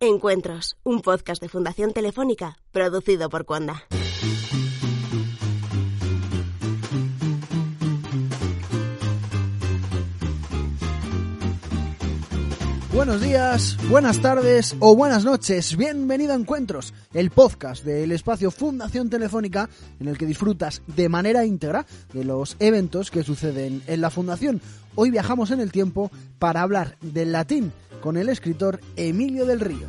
Encuentros, un podcast de Fundación Telefónica producido por Cuanda. Buenos días, buenas tardes o buenas noches. Bienvenido a Encuentros, el podcast del espacio Fundación Telefónica en el que disfrutas de manera íntegra de los eventos que suceden en la Fundación. Hoy viajamos en el tiempo para hablar del latín con el escritor Emilio del Río.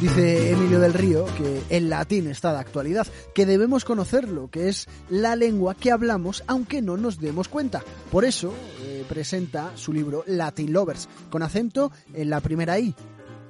Dice Emilio del Río que el latín está de actualidad, que debemos conocerlo, que es la lengua que hablamos aunque no nos demos cuenta. Por eso eh, presenta su libro Latin Lovers, con acento en la primera I,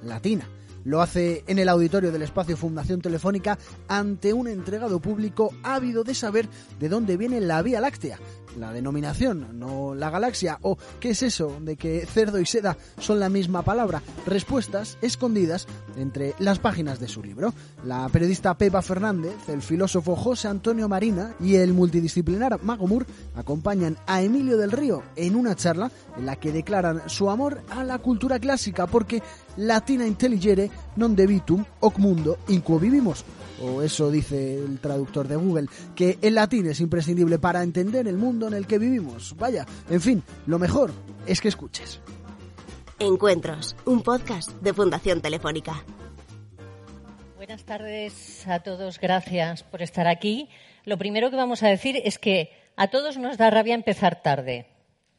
latina. Lo hace en el auditorio del espacio Fundación Telefónica ante un entregado público ávido de saber de dónde viene la Vía Láctea, la denominación, no la galaxia, o qué es eso de que cerdo y seda son la misma palabra. Respuestas escondidas entre las páginas de su libro. La periodista Pepa Fernández, el filósofo José Antonio Marina y el multidisciplinar Mago Mur acompañan a Emilio del Río en una charla en la que declaran su amor a la cultura clásica porque latina intelligere non debitum hoc mundo in quo vivimos o eso dice el traductor de Google, que el latín es imprescindible para entender el mundo en el que vivimos. Vaya, en fin, lo mejor es que escuches. Encuentros, un podcast de Fundación Telefónica. Buenas tardes a todos, gracias por estar aquí. Lo primero que vamos a decir es que a todos nos da rabia empezar tarde.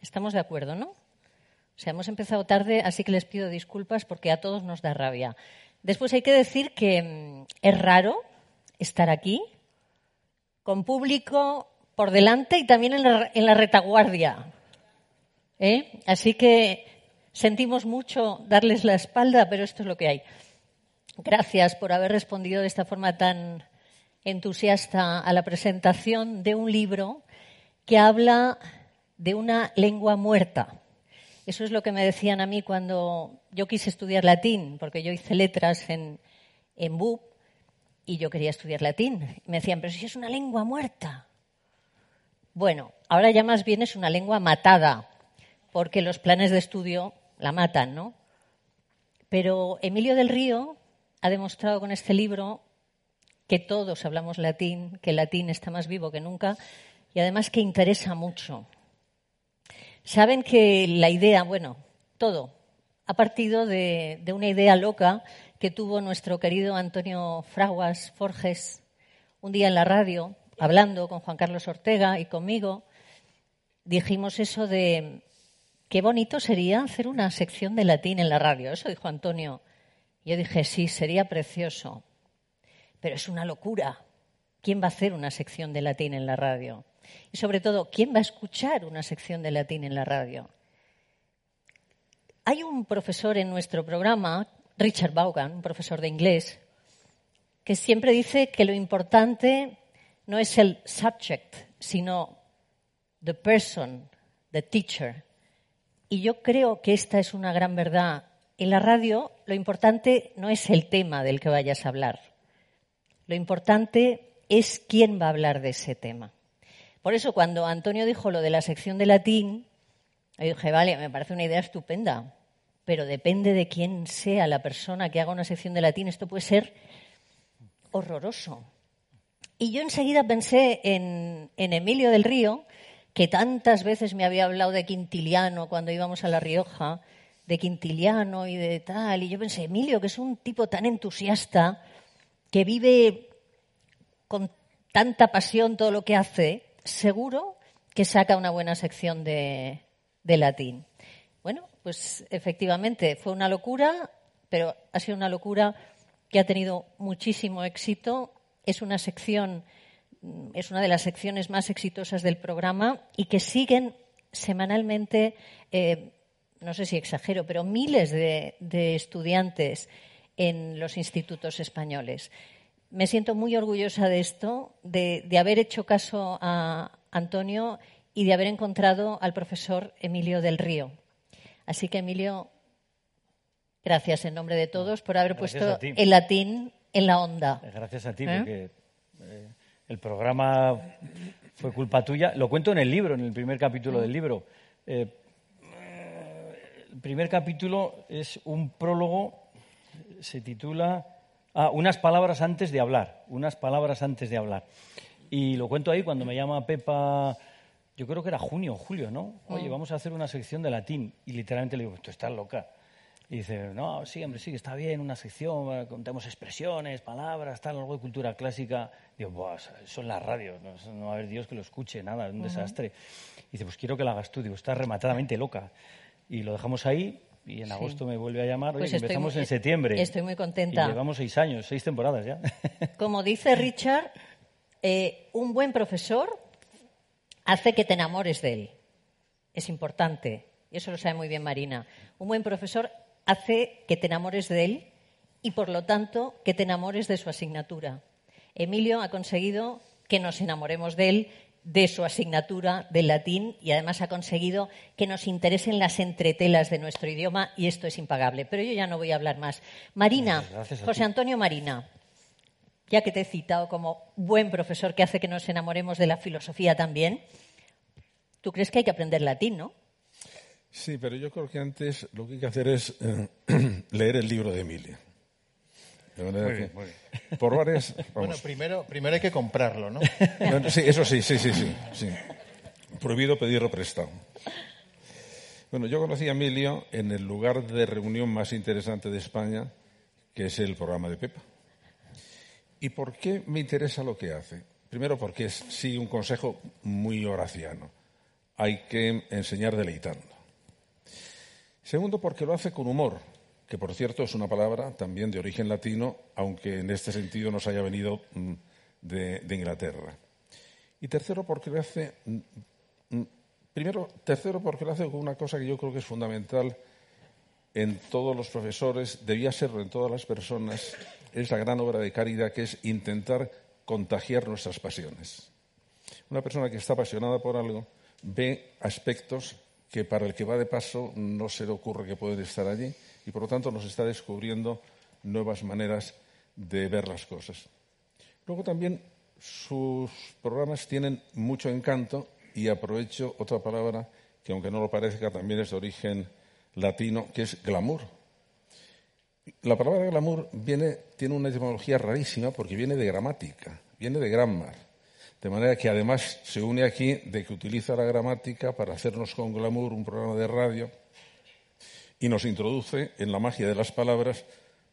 Estamos de acuerdo, ¿no? O sea, hemos empezado tarde, así que les pido disculpas porque a todos nos da rabia. Después hay que decir que mm, es raro estar aquí, con público por delante y también en la, retaguardia. ¿eh? Así que sentimos mucho darles la espalda, pero esto es lo que hay. Gracias por haber respondido de esta forma tan entusiasta a la presentación de un libro que habla de una lengua muerta. Eso es lo que me decían a mí cuando yo quise estudiar latín, porque yo hice letras en, en BUP y yo quería estudiar latín. Me decían, pero si es una lengua muerta. Bueno, ahora ya más bien es una lengua matada, porque los planes de estudio la matan, ¿no? Pero Emilio del Río ha demostrado con este libro que todos hablamos latín, que el latín está más vivo que nunca y además que interesa mucho. Saben que la idea, bueno, todo, ha partido de, de una idea loca que tuvo nuestro querido Antonio Fraguas Forges un día en la radio, hablando con Juan Carlos Ortega y conmigo, dijimos eso de qué bonito sería hacer una sección de latín en la radio. Eso dijo Antonio. Yo dije, sí, sería precioso, pero es una locura. ¿Quién va a hacer una sección de latín en la radio? Y sobre todo, ¿quién va a escuchar una sección de latín en la radio? Hay un profesor en nuestro programa Richard Vaughan, un profesor de inglés, que siempre dice que lo importante no es el subject, sino the person, the teacher. Y yo creo que esta es una gran verdad. En la radio lo importante no es el tema del que vayas a hablar. Lo importante es quién va a hablar de ese tema. Por eso cuando Antonio dijo lo de la sección de latín, yo dije, vale, me parece una idea estupenda pero depende de quién sea la persona que haga una sección de latín, esto puede ser horroroso. Y yo enseguida pensé en, Emilio del Río, que tantas veces me había hablado de Quintiliano cuando íbamos a La Rioja, de Quintiliano y de tal. Y yo pensé, Emilio, que es un tipo tan entusiasta, que vive con tanta pasión todo lo que hace, seguro que saca una buena sección de latín. Bueno, pues efectivamente fue una locura, pero ha sido una locura que ha tenido muchísimo éxito. Es una sección, mm, es una de las secciones más exitosas del programa y que siguen semanalmente eh, no sé si exagero, pero miles de, estudiantes en los institutos españoles. Me siento muy orgullosa de esto, de, haber hecho caso a Antonio y de haber encontrado al profesor Emilio del Río. Así que, Emilio, gracias en nombre de todos por haber puesto el latín en la onda. Gracias a ti, ¿Eh? porque eh, el programa fue culpa tuya. Lo cuento en el libro, en el primer capítulo del libro. Eh, el primer capítulo es un prólogo, se titula ah, Unas palabras antes de hablar, unas palabras antes de hablar. Y lo cuento ahí cuando me llama Pepa, yo creo que era junio o julio, ¿no? Oye, mm. vamos a hacer una sección de latín. Y literalmente le digo, tú estás loca. Y dice, no, sí, hombre, sí, está bien, una sección, contamos expresiones, palabras, tal, algo de cultura clásica. Digo, Buah, son las radios, no, va a haber Dios que lo escuche, nada, es un desastre. Y dice, pues quiero que la hagas tú. Digo, estás rematadamente loca. Y lo dejamos ahí y en agosto me vuelve a llamar. Oye, pues empezamos en septiembre. Estoy muy contenta. Y llevamos seis años, seis temporadas ya. Como dice Richard, eh, un buen profesor hace que te enamores de él. Es importante. Y eso lo sabe muy bien Marina. Un buen profesor hace que te enamores de él y, por lo tanto, que te enamores de su asignatura. Emilio ha conseguido que nos enamoremos de él, de su asignatura del latín y además ha conseguido que nos interesen las entretelas de nuestro idioma y esto es impagable. Pero yo ya no voy a hablar más. Marina, José Antonio Marina, ya que te he citado como buen profesor que hace que nos enamoremos de la filosofía también, ¿tú crees que hay que aprender latín, no? Sí, pero yo creo que antes lo que hay que hacer es eh, leer el libro de Emilia. De manera que, Por varias. Bueno, primero, primero hay que comprarlo, ¿no? sí, eso sí, sí, sí, sí, sí. Prohibido pedirlo prestado. Bueno, yo conocí a Emilio en el lugar de reunión más interesante de España, que es el programa de Pepa. ¿Y por qué me interesa lo que hace? Primero porque es, sí, un consejo muy horaciano. Hay que enseñar deleitando. Segundo, porque lo hace con humor, que por cierto es una palabra también de origen latino, aunque en este sentido nos haya venido mm, de, Inglaterra. Y tercero, porque lo hace. Mm, mm, primero, tercero, porque lo hace con una cosa que yo creo que es fundamental en todos los profesores, debía serlo en todas las personas, es la gran obra de caridad que es intentar contagiar nuestras pasiones. Una persona que está apasionada por algo ve aspectos que para el que va de paso no se le ocurre que pueden estar allí y por lo tanto nos está descubriendo nuevas maneras de ver las cosas. Luego también sus programas tienen mucho encanto y aprovecho otra palabra que aunque no lo parezca también es de origen latino, que es glamour. La palabra glamour viene, tiene una etimología rarísima porque viene de gramática, viene de grammar de manera que además se une aquí de que utiliza la gramática para hacernos con glamour un programa de radio y nos introduce en la magia de las palabras,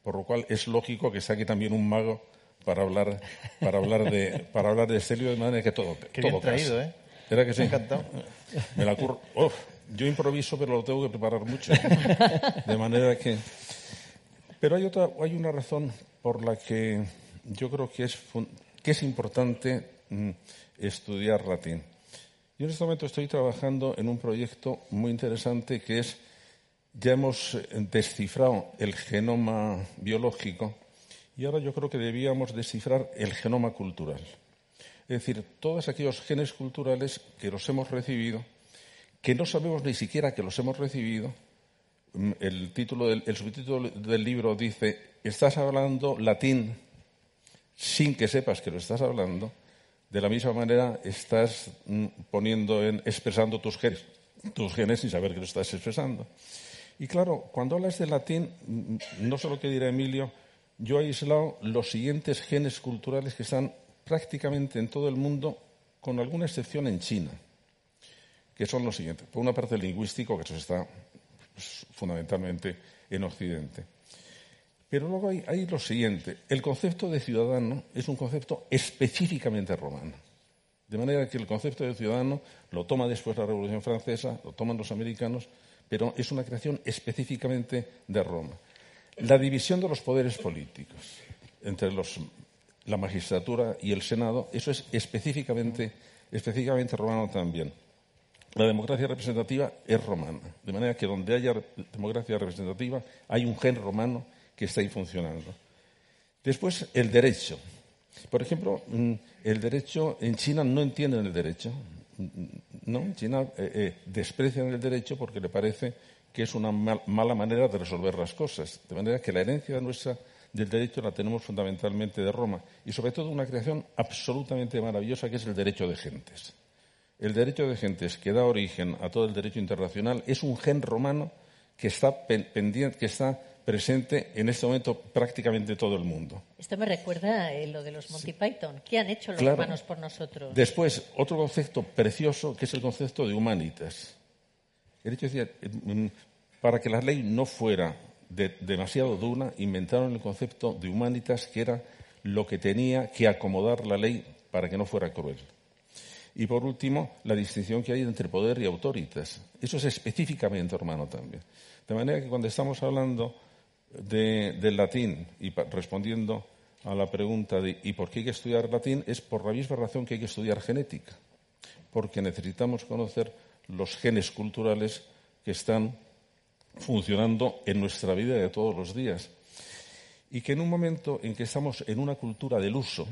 por lo cual es lógico que esté aquí también un mago para hablar, para hablar, de, para hablar de este libro, de manera que todo, Qué todo traído, ¿eh? ¿Era que sí? encantado. Me la yo improviso, pero lo tengo que preparar mucho. De manera que... Pero hay, otra, hay una razón por la que yo creo que es, que es importante Mm, estudiar latín. Yo en este momento estoy trabajando en un proyecto muy interesante que es, ya hemos eh, descifrado el genoma biológico y ahora yo creo que debíamos descifrar el genoma cultural. Es decir, todos aquellos genes culturales que los hemos recibido, que no sabemos ni siquiera que los hemos recibido. El subtítulo del libro dice, estás hablando latín sin que sepas que lo estás hablando de la misma manera estás mm, poniendo en, expresando tus genes, tus genes sin saber que lo estás expresando. Y claro, cuando hablas de latín, mm, no sé lo que dirá Emilio, yo he aislado los siguientes genes culturales que están prácticamente en todo el mundo, con alguna excepción en China, que son los siguientes. Por una parte, el lingüístico, que eso está pues, fundamentalmente en Occidente. Pero luego hay, lo siguiente, el concepto de ciudadano es un concepto específicamente romano. De manera que el concepto de ciudadano lo toma después la Revolución Francesa, lo toman los americanos, pero es una creación específicamente de Roma. La división de los poderes políticos entre la magistratura y el Senado, eso es específicamente, específicamente romano también. La democracia representativa es romana. De manera que donde haya democracia representativa hay un gen romano que está ahí funcionando. Después, el derecho. Por ejemplo, mm, el derecho, en China no entienden el derecho. ¿no? En China eh, eh, desprecian el derecho porque le parece que es una mala manera de resolver las cosas. De manera que la herencia nuestra del derecho la tenemos fundamentalmente de Roma y sobre todo una creación absolutamente maravillosa que es el derecho de gentes. El derecho de gentes que da origen a todo el derecho internacional es un gen romano que está pendiente, que está presente en este momento prácticamente todo el mundo. Esto me recuerda a lo de los Monty Python. ¿Qué han hecho los romanos por nosotros? Después, otro concepto precioso que es el concepto de humanitas. El hecho de decir, para que la ley no fuera demasiado dura, inventaron el concepto de humanitas, que era lo que tenía que acomodar la ley para que no fuera cruel. Y por último, la distinción que hay entre poder y autoritas. Eso es específicamente hermano también. De manera que cuando estamos hablando del latín y respondiendo a la pregunta de ¿y por qué hay que estudiar latín? es por la misma razón que hay que estudiar genética. Porque necesitamos conocer los genes culturales que están funcionando en nuestra vida de todos los días. Y que en un momento en que estamos en una cultura del uso,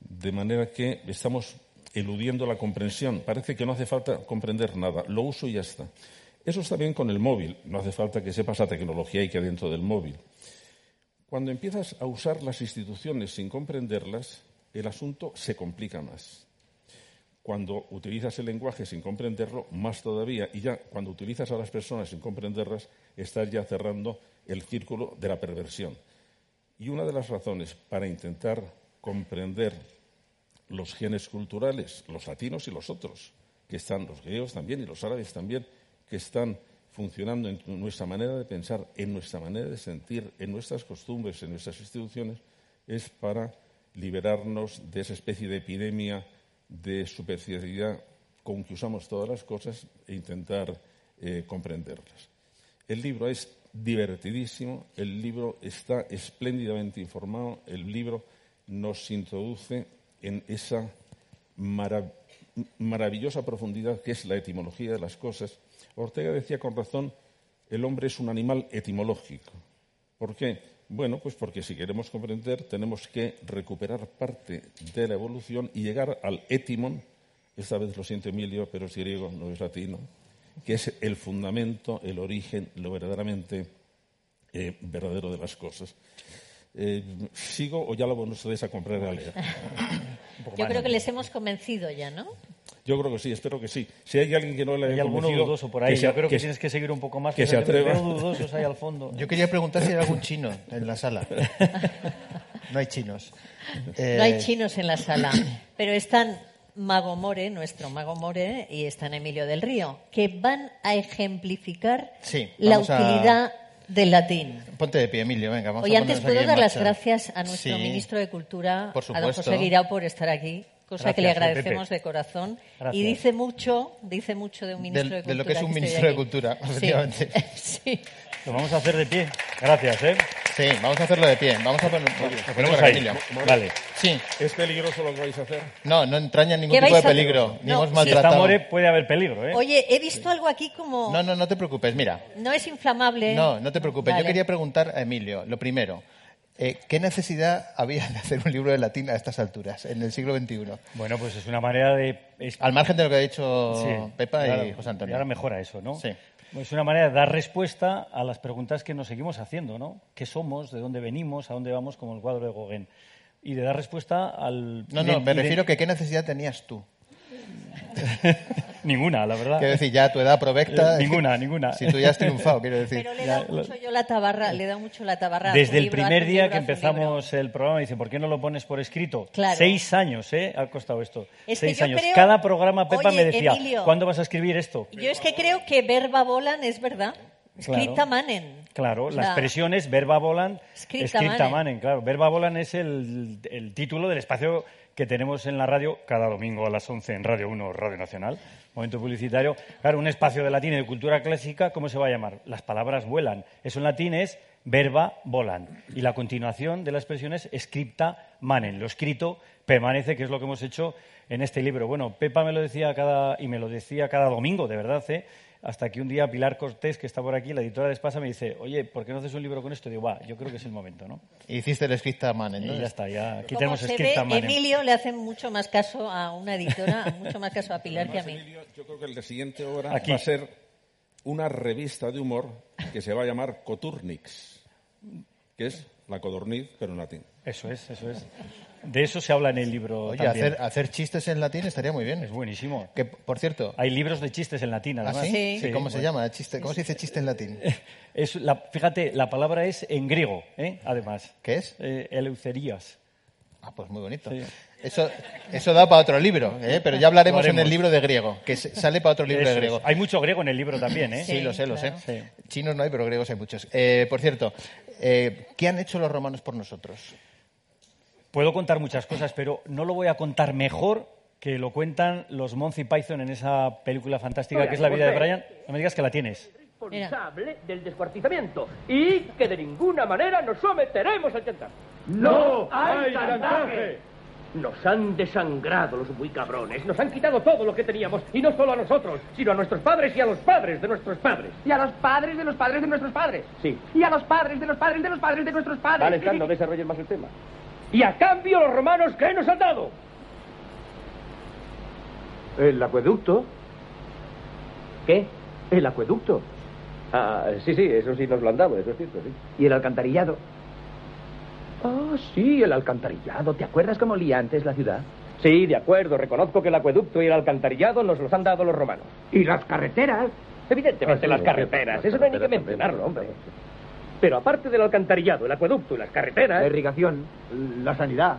de manera que estamos eludiendo la comprensión, parece que no hace falta comprender nada, lo uso y ya está. Eso está bien con el móvil, no hace falta que sepas la tecnología y que dentro del móvil. Cuando empiezas a usar las instituciones sin comprenderlas, el asunto se complica más. Cuando utilizas el lenguaje sin comprenderlo, más todavía. Y ya cuando utilizas a las personas sin comprenderlas, estás ya cerrando el círculo de la perversión. Y una de las razones para intentar comprender los genes culturales, los latinos y los otros, que están los griegos también y los árabes también, que están funcionando en nuestra manera de pensar, en nuestra manera de sentir, en nuestras costumbres, en nuestras instituciones, es para liberarnos de esa especie de epidemia de superficialidad con que usamos todas las cosas e intentar eh, comprenderlas. El libro es divertidísimo, el libro está espléndidamente informado, el libro nos introduce en esa maravillosa profundidad que es la etimología de las cosas. Ortega decía con razón, el hombre es un animal etimológico. ¿Por qué? Bueno, pues porque si queremos comprender tenemos que recuperar parte de la evolución y llegar al étimon, esta vez lo siento Emilio, pero es griego, no es latino, que es el fundamento, el origen, lo verdaderamente eh, verdadero de las cosas. Eh, ¿Sigo o ya lo van ustedes a comprar a leer? Yo creo que les hemos convencido ya, ¿no? Yo creo que sí, espero que sí. Si hay alguien que no le haya Hay alguno dudoso por ahí. Yo creo que, tienes que seguir un poco más. Que se atreva. dudosos ahí al fondo. Yo quería preguntar si hay algún chino en la sala. No hay chinos. No hay chinos en la sala, pero están Mago More, nuestro Mago More, y están Emilio del Río, que van a ejemplificar la utilidad del latín. Ponte de pie, Emilio, venga. Vamos Oye, antes puedo dar las gracias a nuestro ministro de Cultura, a don José Guirao, por estar aquí cosa que le agradecemos de corazón. Y dice mucho, dice mucho de un ministro de, Cultura. De lo que es un ministro de Cultura, efectivamente. Sí. Lo vamos a hacer de pie. Gracias, ¿eh? Sí, vamos a hacerlo de pie. Vamos a poner, ponemos ahí. Vale. Sí. ¿Es peligroso lo que vais a hacer? No, no entraña ningún tipo de peligro. Ni hemos maltratado. Si está More puede haber peligro, ¿eh? Oye, he visto algo aquí como... No, no, no te preocupes, mira. No es inflamable. No, no te preocupes. Yo quería preguntar a Emilio, lo primero. Eh, ¿Qué necesidad había de hacer un libro de latín a estas alturas, en el siglo XXI? Bueno, pues es una manera de... Al margen de lo que ha dicho Pepa y José Antonio. Y ahora mejora eso, ¿no? Sí. Es una manera de dar respuesta a las preguntas que nos seguimos haciendo, ¿no? ¿Qué somos? ¿De dónde venimos? ¿A dónde vamos? Como el cuadro de Gauguin. Y de dar respuesta al... No, no, me refiero a que qué necesidad tenías tú. ninguna, la verdad. Quiero decir, ya a tu edad provecta. ninguna, ninguna. Si tú ya has triunfado, quiero decir. Pero le da mucho yo la tabarra, le da mucho la tabarra. Desde el primer día que empezamos el programa, dice, ¿por qué no lo pones por escrito? Seis años, ¿eh? Ha costado esto. Seis años. Cada programa, Pepa me decía, ¿cuándo vas a escribir esto? Yo es que creo que verba volan es verdad. Escrita manen. Claro, la expresión es verba volan, escrita, manen. Claro, verba volan es el, el título del espacio que tenemos en la radio cada domingo a las 11 en Radio 1, Radio Nacional. Momento publicitario. Claro, un espacio de latín y de cultura clásica, ¿cómo se va a llamar? Las palabras vuelan. Eso en latín es verba volan. Y la continuación de la expresión es scripta manen. Lo escrito permanece, que es lo que hemos hecho en este libro. Bueno, Pepa me lo decía cada, y me lo decía cada domingo, de verdad, ¿eh? Hasta que un día Pilar Cortés, que está por aquí, la editora de Espasa, me dice, oye, ¿por qué no haces un libro con esto? Y digo, va, yo creo que es el momento, ¿no? Hiciste el scripta manen, ¿no? Y ya está, ya aquí Como tenemos se ve, scripta manen. Emilio le hace mucho más caso a una editora, mucho más caso a Pilar que a mí. Emilio, yo creo que el de siguiente hora Aquí. va a ser una revista de humor que se va a llamar Coturnix, que es la codorniz, pero en latín. Eso es, eso es. De eso se habla en el libro Oye, también. hacer, hacer chistes en latín estaría muy bien. Es buenísimo. Que, por cierto, Hay libros de chistes en latín, ¿ah, además. sí? Sí. ¿Cómo se llama? Chiste, ¿Cómo se dice chiste en latín? Es la- fíjate, la palabra es en griego, ¿eh? además. ¿Qué es? Eh, eleucerías. Ah, pues muy bonito. Sí. Eso, eso da para otro libro, ¿eh? pero ya hablaremos en el libro de griego, que sale para otro libro Eso de es. griego. Hay mucho griego en el libro también, ¿eh? Sí, Sí, lo sé, lo sé. Sí. Chinos no hay, pero griegos hay muchos. Eh, por cierto, eh, ¿qué han hecho los romanos por nosotros? Puedo contar muchas cosas, pero no lo voy a contar mejor que lo cuentan los Monty Python en esa película fantástica que es La vida de Brian. No me digas que la tienes. responsable del descuartizamiento y que de ninguna manera nos someteremos al chantaje. ¡No hay chantaje! Nos han desangrado los muy cabrones, nos han quitado todo lo que teníamos, y no solo a nosotros, sino a nuestros padres y a los padres de nuestros padres. Y a los padres de los padres de nuestros padres. Sí. Y a los padres de los padres de los padres de nuestros padres. Vale, Fran, no desarrolles más el tema. Y a cambio los romanos, ¿qué nos han dado? El acueducto. ¿Qué? El acueducto. Ah, sí, sí, eso sí nos lo han dado, eso es cierto, sí. Y el alcantarillado. Ah, sí, el alcantarillado. ¿Te acuerdas cómo olía antes la ciudad? Sí, de acuerdo, reconozco que el acueducto y el alcantarillado nos los han dado los romanos. Y las carreteras. Evidentemente, Ah, sí, las carreteras, las eso no hay ni que mencionarlo, hombre. Pero aparte del alcantarillado, el acueducto las carreteras... La irrigación. La sanidad.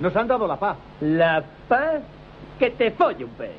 Nos han dado la paz. La paz que te folle un pez.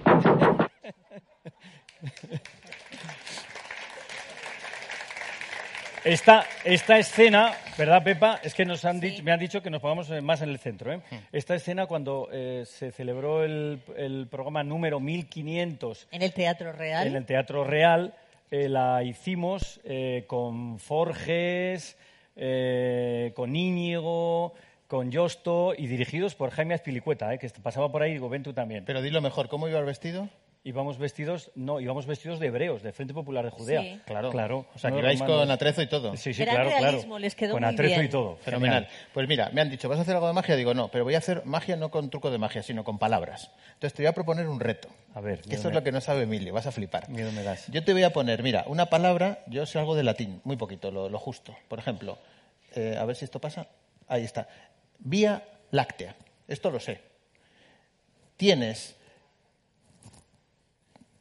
Esta, esta escena, ¿verdad, Pepa? Es que nos han dicho, me han dicho que nos pongamos eh, más en el centro. ¿eh? Esta escena, cuando eh, se celebró el, el programa número 1500 En el Teatro Real. en el Teatro Real, eh, la hicimos eh, con Forges, eh, con Íñigo, con Yosto y dirigidos por Jaime Azpilicueta, eh, que pasaba por ahí y digo, ven tú también. Pero dilo mejor, ¿cómo ibas vestido? Íbamos vestidos, no, íbamos vestidos de hebreos, del Frente Popular de Judea. Sí. Claro. Claro. O sea, no que de romanos. con atrezo y todo. Sí, sí, Gran claro, realismo, claro. les quedó con muy atrezo bien. y todo. Fenomenal. Genial. Pues mira, me han dicho, ¿vas a hacer algo de magia? Digo, no, pero voy a hacer magia no con truco de magia, sino con palabras. Entonces te voy a proponer un reto. A ver, Que Esto es lo que no sabe Emilio, vas a flipar. Miedo me das. Yo te voy a poner, mira, una palabra, yo sé algo de latín, muy poquito, lo, lo justo. Por ejemplo, eh, a ver si esto pasa. Ahí está. Vía láctea. Esto lo sé. Tienes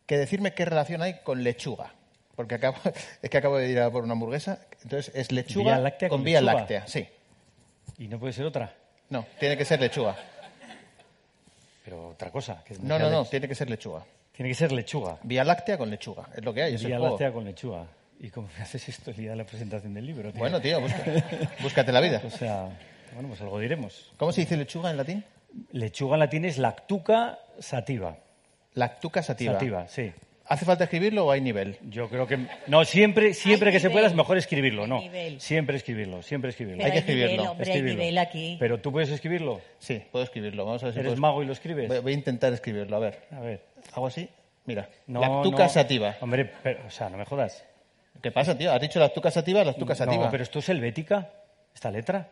que decirme qué relación hay con lechuga. Porque acabo, es que acabo de ir a por una hamburguesa. Entonces, es lechuga Vía láctea con con vía lechuga. láctea. Sí. Y no puede ser otra, No, tiene que ser lechuga. pero otra cosa. que No, no, no, tiene que ser lechuga. Tiene que ser lechuga. Vía láctea con lechuga. Es lo que hay, es el Vía juego. láctea con lechuga. ¿Y cómo me haces esto el día de la presentación del libro? tío? Bueno, tío, busca- búscate la vida. O sea, bueno, pues algo diremos. ¿Cómo se dice lechuga en latín? Lechuga en latín es lactuca sativa. Lactuca sativa. Sativa, sí. ¿Hace falta escribirlo o hay nivel? Yo creo que... No, siempre, siempre Hay que se pueda es mejor escribirlo, Hay ¿no? nivel. Siempre escribirlo, siempre escribirlo. Pero Hay que nivel, escribirlo, hombre, hay Escribirlo. nivel aquí. Pero tú puedes escribirlo. Sí, puedo escribirlo. Vamos a ver si ¿Eres mago y lo escribes? Voy, voy a intentar escribirlo, a ver. A ver. ¿Hago así? Mira. No, lactuca no. sativa. Hombre, pero, o sea, no me jodas. ¿Qué pasa, tío? ¿Has dicho lactuca sativa? Lactuca sativa. No, pero esto es helvética, esta letra.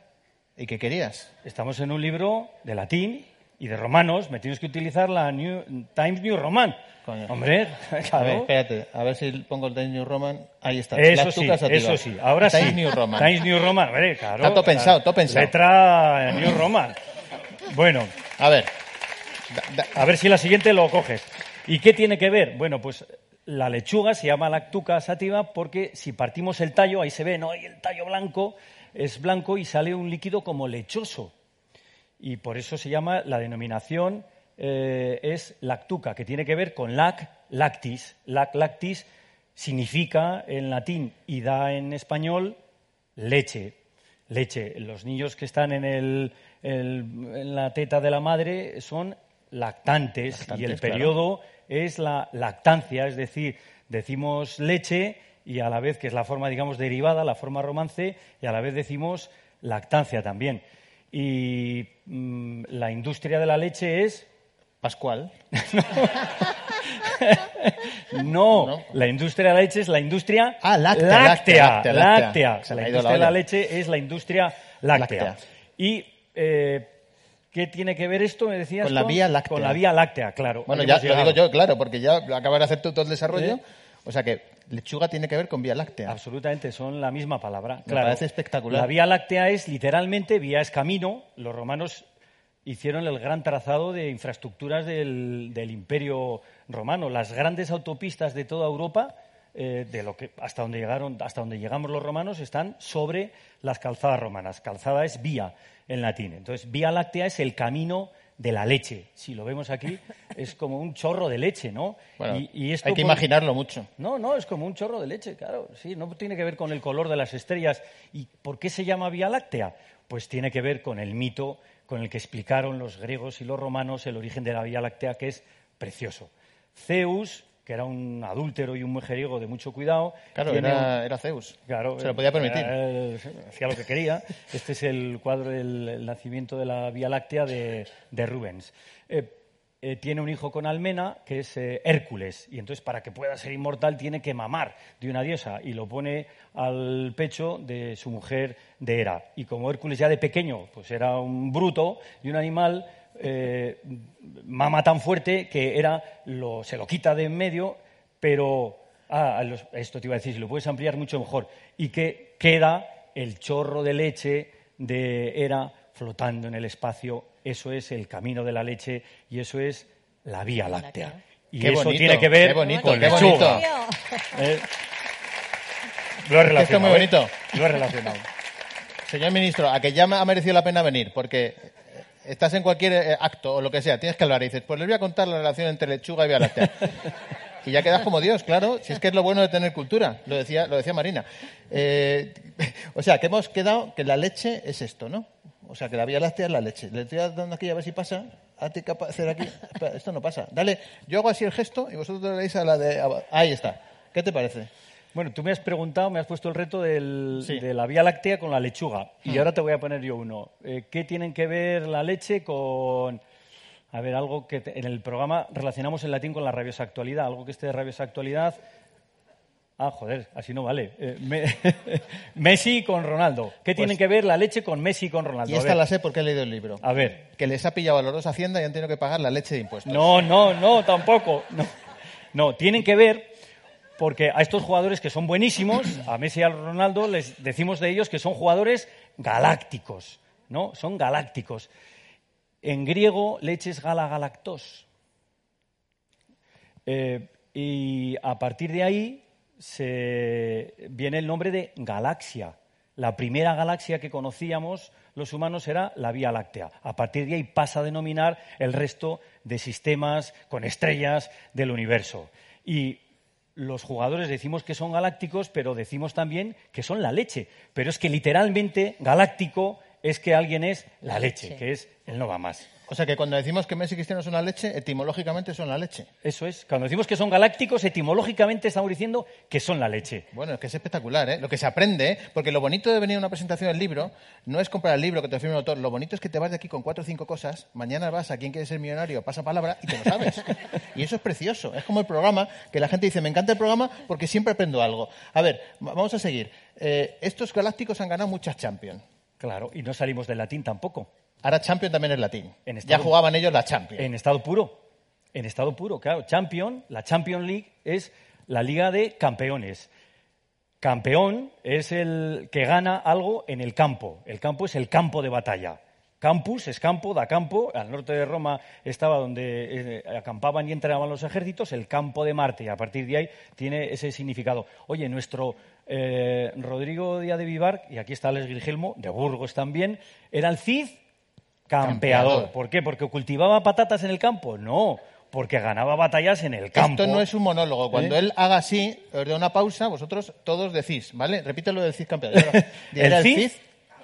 ¿Y qué querías? Estamos en un libro de latín y de romanos. Me tienes que utilizar la New, Times New Roman. Coño. Hombre, A ver, espérate. A ver si pongo el Times New Roman. Ahí está. Eso sí, eso sí. Ahora sí. Times New Roman. Times New Roman, hombre, claro. Está todo pensado, todo pensado. Letra New Roman. Bueno, A ver. Da- da- a ver si la siguiente lo coges. ¿Y qué tiene que ver? Bueno, pues la lechuga se llama lactuca sativa porque si partimos el tallo, ahí se ve, ¿no? Ahí el tallo blanco es blanco y sale un líquido como lechoso. Y por eso se llama, la denominación eh, es lactuca, que tiene que ver con lac lactis. Lac lactis significa en latín y da en español leche. Leche. Los niños que están en, el, en la teta de la madre son lactantes, y el claro. periodo es la lactancia, es decir, decimos leche y a la vez, que es la forma, digamos, derivada, la forma romance, y a la vez decimos lactancia también. Y mm, la industria de la leche es... Pascual. No, la industria de la leche es la industria Ah, láctea, láctea. láctea, láctea, láctea. Se me La industria de la leche es la industria láctea. Y eh, ¿qué tiene que ver esto? Me decías Con la Vía Láctea. Con la vía láctea, claro. Bueno, ya lo digo yo, claro, porque ya acabas de hacer tú todo el desarrollo. ¿Eh? O sea que lechuga tiene que ver con Vía Láctea. Absolutamente, son la misma palabra. Me claro. parece espectacular. La Vía Láctea es literalmente, vía es camino. Los romanos hicieron el gran trazado de infraestructuras del, del Imperio Romano. Las grandes autopistas de toda Europa, eh, de lo que hasta donde llegaron, hasta donde llegamos los romanos, están sobre las calzadas romanas. Calzada es vía en latín. Entonces, Vía Láctea es el camino de la leche. Si lo vemos aquí, es como un chorro de leche, ¿no? Bueno, Y- y esto hay que imaginarlo mucho. no, no, es como un chorro de leche, claro. Sí, no tiene que ver con el color de las estrellas. ¿Y por qué se llama Vía Láctea? Pues tiene que ver con el mito con el que explicaron los griegos y los romanos el origen de la Vía Láctea, que es precioso. Zeus, que era un adúltero y un mujeriego de mucho cuidado. Claro, era, un- era Zeus. Claro, Se lo podía permitir. hacía lo que quería. Este es el cuadro del el nacimiento de la Vía Láctea de, de Rubens. Eh, eh, tiene un hijo con Almena, que es eh, Hércules, y entonces para que pueda ser inmortal tiene que mamar de una diosa y lo pone al pecho de su mujer de Hera. Y como Hércules ya de pequeño pues era un bruto y un animal, eh, mama tan fuerte que Hera lo, se lo quita de en medio, pero ah, los- esto te iba a decir, si lo puedes ampliar mucho mejor, y que queda el chorro de leche de Hera flotando en el espacio, eso es el camino de la leche y eso es la Vía Láctea. Y Qué eso bonito, tiene que ver qué bonito, con qué lechuga. bonito. Eh, lo he Esto es muy relacionado. ¿eh? bonito. Lo he relacionado. Señor ministro, a que ya me ha merecido la pena venir, porque estás en cualquier eh, acto o lo que sea, tienes que hablar y dices, pues les voy a contar la relación entre lechuga y Vía Láctea. Y ya quedas como Dios, claro, si es que es lo bueno de tener cultura, lo decía, lo decía Marina. Eh, o sea, que hemos quedado que la leche es esto, ¿no? O sea, que la Vía Láctea es la leche. Le estoy dando aquí a ver si pasa. Hazte de hacer aquí. Esto no pasa. Dale, yo hago así el gesto y vosotros le dais a la de... Ahí está. ¿Qué te parece? Bueno, tú me has preguntado, me has puesto el reto del- Sí. de la Vía Láctea con la lechuga. Y Hmm. ahora te voy a poner yo uno. Eh, ¿Qué tienen que ver la leche con... A ver, algo que te- en el programa relacionamos el latín con la rabiosa actualidad. Algo que esté de rabiosa actualidad... Ah, joder, así no vale. Eh, Me- Messi con Ronaldo. ¿Qué tienen que ver la leche con Messi y con Ronaldo? Pues Y esta la sé porque he leído el libro. A ver. Que les ha pillado a los dos Hacienda y han tenido que pagar la leche de impuestos. No, no, no, tampoco. No, no tienen que ver porque a estos jugadores que son buenísimos, a Messi y a Ronaldo, les decimos de ellos que son jugadores galácticos, ¿no? Son galácticos. En griego, leche es gala galactos. Eh, y a partir de ahí viene el nombre de galaxia. La primera galaxia que conocíamos los humanos era la Vía Láctea. A partir de ahí pasa a denominar el resto de sistemas con estrellas del universo. Y los jugadores decimos que son galácticos, pero decimos también que son la leche. Pero es que literalmente galáctico es que alguien es la leche, que es el no va más. O sea que cuando decimos que Messi y Cristiano son la leche, etimológicamente son la leche. Eso es. Cuando decimos que son galácticos, etimológicamente estamos diciendo que son la leche. Bueno, es que es espectacular, ¿eh? Lo que se aprende, ¿eh? Porque lo bonito de venir a una presentación del libro no es comprar el libro que te firme el autor. Lo bonito es que te vas de aquí con cuatro o cinco cosas. Mañana vas a quien quiere ser millonario, pasa palabra y te lo sabes. y eso es precioso. Es como el programa que la gente dice, me encanta el programa porque siempre aprendo algo. A ver, va- vamos a seguir. Eh, estos galácticos han ganado muchas Champions. Claro, y no salimos del latín tampoco. Ahora Champion también es latín. En ya jugaban ellos la Champions. En estado puro. En estado puro, claro. Champion, la Champion League es la liga de campeones. Campeón es el que gana algo en el campo. El campo es el campo de batalla. campus, es campo, da campo. Al norte de Roma estaba donde eh, acampaban y entrenaban los ejércitos, el campo de Marte, y a partir de ahí tiene ese significado. Oye, nuestro eh, Rodrigo Díaz de Vivar, y aquí está Alex Gilgelmo, de Burgos también, era el Cid campeador. ¿Por qué? ¿Porque cultivaba patatas en el campo? No, porque ganaba batallas en el campo. Esto no es un monólogo. Cuando ¿Eh? él haga así, os doy una pausa, vosotros todos decís, ¿vale? Repítelo del Cid campeador. el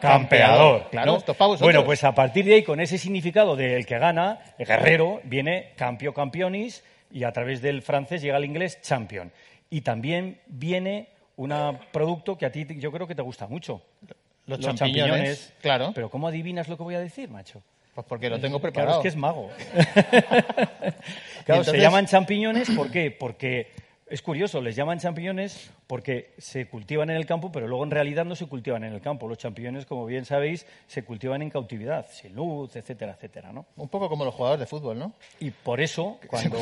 campeador. Claro. Bueno, pues a partir de ahí, con ese significado del que gana, el guerrero, viene campio campionis y a través del francés llega al inglés champion. Y también viene un producto que a ti yo creo que te gusta mucho. Los champiñones, claro. Pero ¿cómo adivinas lo que voy a decir, macho? Pues porque lo tengo Claro, preparado. es que es mago. Claro, se llaman champiñones, ¿por qué? Porque es curioso, les llaman champiñones porque se cultivan en el campo, pero luego en realidad no se cultivan en el campo. Los champiñones, como bien sabéis, se cultivan en cautividad, sin luz, etcétera, etcétera, ¿no? Un poco como los jugadores de fútbol, ¿no? Y por eso, cuando,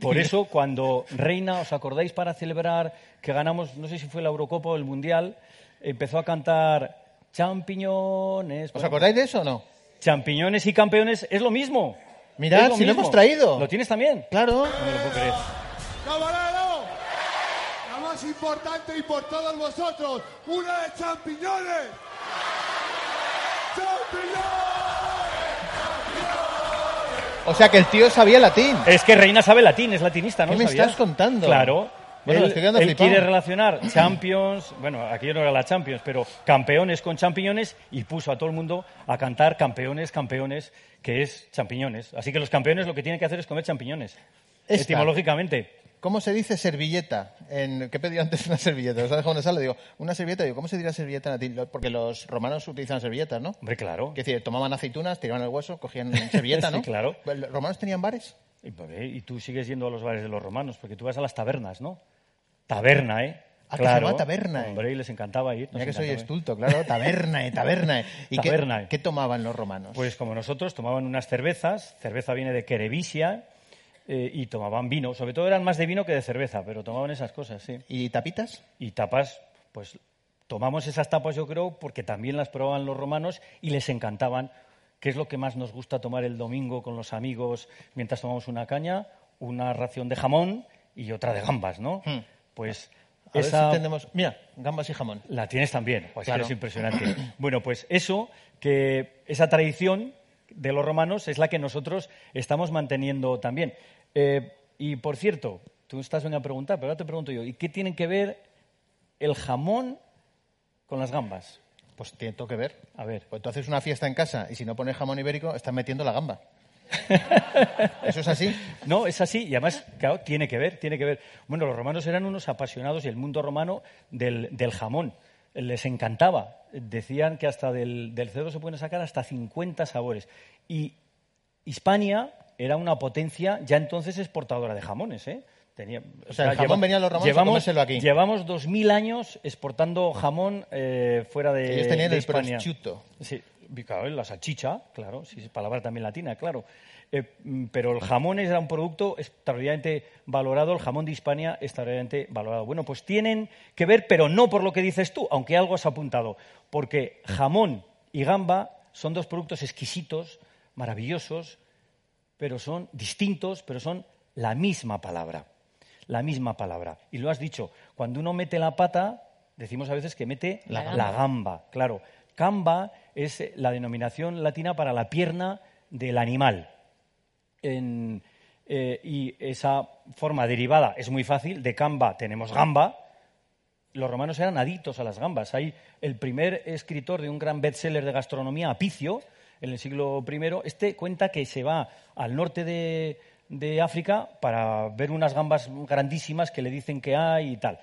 por eso, cuando Reina, ¿os acordáis para celebrar que ganamos, no sé si fue la Eurocopa o el Mundial, empezó a cantar champiñones? ¿Os acordáis de eso o no? Champiñones y campeones es lo mismo. Mirad, lo si lo mismo. hemos traído. ¿Lo tienes también? Claro. No me lo puedo creer. ¡Camarero! La más importante y por todos vosotros, una de champiñones. O sea que el tío sabía latín. Es que Reina sabe latín, es latinista, ¿no? ¿Qué me ¿Sabías? estás contando? Claro. Bueno, él quiere relacionar Champions, bueno, aquí no era la Champions, pero campeones con champiñones y puso a todo el mundo a cantar campeones, campeones, que es champiñones. Así que los campeones lo que tienen que hacer es comer champiñones. Esta. Etimológicamente. ¿Cómo se dice servilleta? En, ¿Qué he pedido antes una servilleta? ¿Os ha dejado sala? Digo, una servilleta. Digo, ¿cómo se dirá servilleta en latín? Porque los romanos utilizaban servilletas, ¿no? Hombre, claro. Es decir, tomaban aceitunas, tiraban el hueso, cogían servilleta, Sí, ¿no? claro. ¿Los romanos tenían bares? Y, pues, eh, y tú sigues yendo a los bares de los romanos, porque tú vas a las tabernas, ¿no? Taberna, ¿eh? Ah, que se llamaba taberna, ¿eh? Hombre, y les encantaba ir. Mira que soy estulto, claro. Taberna, eh, taberna. eh. ¿Y qué- tomaban los romanos? Pues como nosotros, tomaban unas cervezas, cerveza viene de Querevisia, eh, y tomaban vino. Sobre todo eran más de vino que de cerveza, pero tomaban esas cosas, sí. ¿Y tapitas? Y tapas, pues tomamos esas tapas yo creo porque también las probaban los romanos y les encantaban. ¿Qué es lo que más nos gusta tomar el domingo con los amigos mientras tomamos una caña? Una ración de jamón y otra de gambas, ¿no? Hmm. Pues A ver esa... si entendemos. Mira, gambas y jamón. La tienes también, pues Claro. es impresionante. bueno, pues eso, que esa tradición de los romanos es la que nosotros estamos manteniendo también. Eh, y por cierto, tú estás venga a preguntar, pero ahora te pregunto yo, ¿y qué tienen que ver el jamón con las gambas? Pues tiene todo que ver. A ver. Pues tú haces una fiesta en casa y si no pones jamón ibérico, estás metiendo la gamba. ¿Eso es así? No, es así y además, claro, tiene que ver, tiene que ver. Bueno, los romanos eran unos apasionados y el mundo romano del, del jamón. Les encantaba. Decían que hasta del, del cerdo se pueden sacar hasta 50 sabores. Y Hispania era una potencia ya entonces exportadora de jamones, ¿eh? Tenía, O sea, el jamón venía a los romanos a llevamos, comérselo aquí. Llevamos 2.000 años exportando jamón eh, fuera de Ellos tenían de el prosciutto. Sí, claro, la salchicha, claro, sí, es palabra también latina, claro. Eh, mm, pero el jamón era un producto extraordinariamente valorado, el jamón de Hispania extraordinariamente valorado. Bueno, pues tienen que ver, pero no por lo que dices tú, aunque algo has apuntado, porque jamón y gamba son dos productos exquisitos, maravillosos, pero son distintos, pero son la misma palabra. La misma palabra. Y lo has dicho, cuando uno mete la pata, decimos a veces que mete La la gamba. gamba. Claro, gamba es eh, la denominación latina para la pierna del animal. Eh, y esa forma derivada es muy fácil. De gamba tenemos gamba. Los romanos eran adictos a las gambas. Hay el primer escritor de un gran bestseller de gastronomía, Apicio, en el siglo I. Este cuenta que se va al norte de, de África para ver unas gambas grandísimas que le dicen que hay y tal.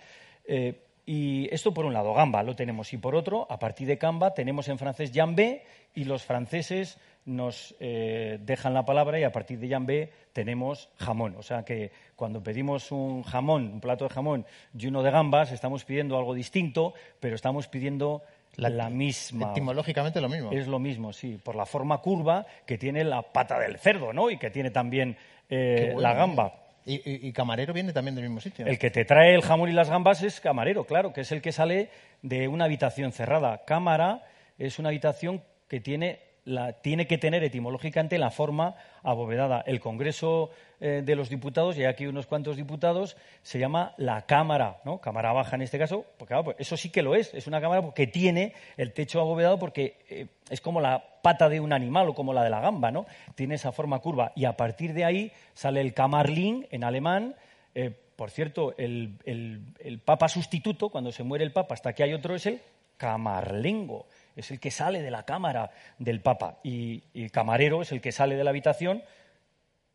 Eh, y esto por un lado, gamba lo tenemos. Y por otro, a partir de gamba tenemos en francés jambé y los franceses nos eh, dejan la palabra y a partir de jambé tenemos jamón. O sea que cuando pedimos un jamón, un plato de jamón y uno de gambas, estamos pidiendo algo distinto, pero estamos pidiendo la, misma. Etimológicamente lo mismo. Es lo mismo, sí, por la forma curva que tiene la pata del cerdo, ¿no? Y que tiene también eh, bueno, la gamba. Y, y- camarero viene también del mismo sitio. El que te trae el jamón y las gambas es camarero, claro, que es el que sale de una habitación cerrada. Cámara es una habitación que tiene la, tiene que tener etimológicamente la forma abovedada. El Congreso eh, de los Diputados, y hay aquí unos cuantos diputados, se llama la Cámara, ¿no? Cámara baja en este caso, porque pues eso sí que lo es, es una cámara que tiene el techo abovedado porque eh, es como la pata de un animal o como la de la gamba, ¿no? Tiene esa forma curva y a partir de ahí sale el Kamarling en alemán. Eh, por cierto, el, el papa sustituto, cuando se muere el papa hasta que hay otro, es el camarlengo, es el que sale de la cámara del Papa. Y, el camarero es el que sale de la habitación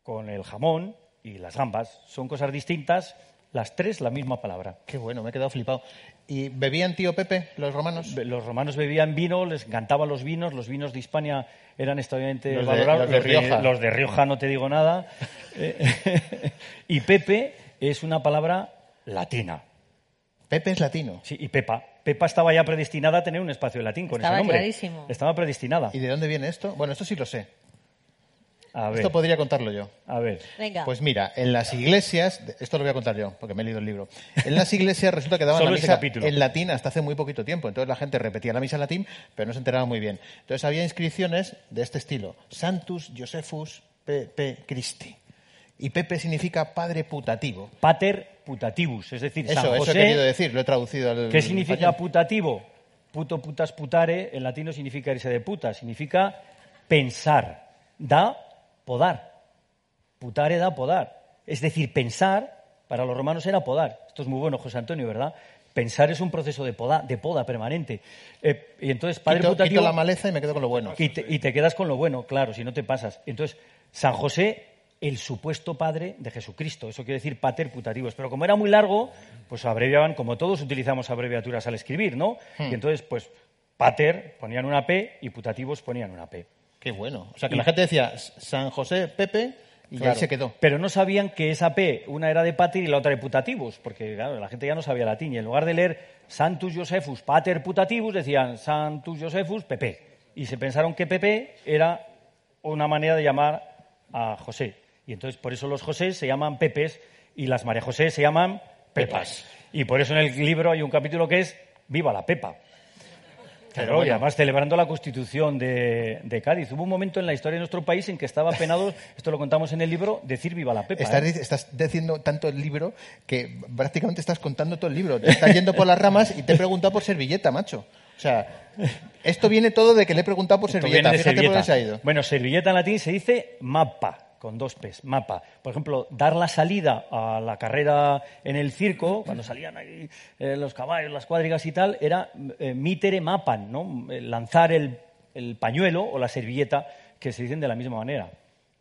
con el jamón y las gambas. Son cosas distintas, las tres la misma palabra. Qué bueno, me he quedado flipado. ¿Y bebían tío Pepe los romanos? Los romanos bebían vino, les encantaban los vinos, los vinos de Hispania eran extraordinariamente los valorados. De, los de Rioja. los de Rioja no te digo nada. y Pepe es una palabra latina. Pepe es latino. Sí, y Pepa. Pepa estaba ya predestinada a tener un espacio de latín con estaba ese nombre. Clarísimo. Estaba predestinada. ¿Y de dónde viene esto? Bueno, esto sí lo sé. A ver. Esto podría contarlo yo. A ver. Venga. Pues mira, en las iglesias, esto lo voy a contar yo, porque me he leído el libro. En las iglesias resulta que daban la ese misa en latín hasta hace muy poquito tiempo. Entonces la gente repetía la misa en latín, pero no se enteraba muy bien. Entonces había inscripciones de este estilo: Santus Josephus P. Christi. Y Pepe significa padre putativo. Pater putativus, es decir, Eso, San eso José. he querido decir, lo he traducido al ¿Qué significa español. putativo? Puto, putas, putare, en latín no significa irse de puta, significa pensar. Da podar. Putare da podar. Es decir, pensar, para los romanos era podar. Esto es muy bueno, José Antonio, ¿verdad? Pensar es un proceso de poda, de poda permanente. Eh, y entonces, padre Quito, putativo. quito la maleza y me quedo con lo bueno. Y te, y te quedas con lo bueno, claro, si no te pasas. Entonces, San José, el supuesto padre de Jesucristo. Eso quiere decir pater putativos. Pero como era muy largo, pues abreviaban, como todos utilizamos abreviaturas al escribir, ¿no? Hmm. Y entonces, pues, pater ponían una P y putativos ponían una P. Qué bueno. O sea, que Y- la gente decía San José Pepe y Claro. ahí se quedó. Pero no sabían que esa P, una era de pater y la otra de putativus, porque claro, la gente ya no sabía latín. Y en lugar de leer Santus Josephus pater putativus, decían Santus Josephus Pepe. Y se pensaron que Pepe era una manera de llamar a José. Y entonces por eso los José se llaman Pepes y las María José se llaman Pepas. Y por eso en el libro hay un capítulo que es Viva la Pepa. Claro, y además celebrando la Constitución de, de Cádiz. Hubo un momento en la historia de nuestro país en que estaba penado, esto lo contamos en el libro, decir viva la Pepa. Estás, ¿eh? estás diciendo tanto el libro que prácticamente estás contando todo el libro. Te estás yendo por las ramas y te he preguntado por servilleta, macho. O sea, esto viene todo de que le he preguntado por Esto servilleta. Fíjate por dónde se ha ido. Bueno, servilleta en latín se dice mapa, con dos P's, mapa. Por ejemplo, dar la salida a la carrera en el circo, cuando salían ahí eh, los caballos, las cuadrigas y tal, era eh, mitere mapan, ¿no? Eh, Lanzar el, el pañuelo o la servilleta, que se dicen de la misma manera.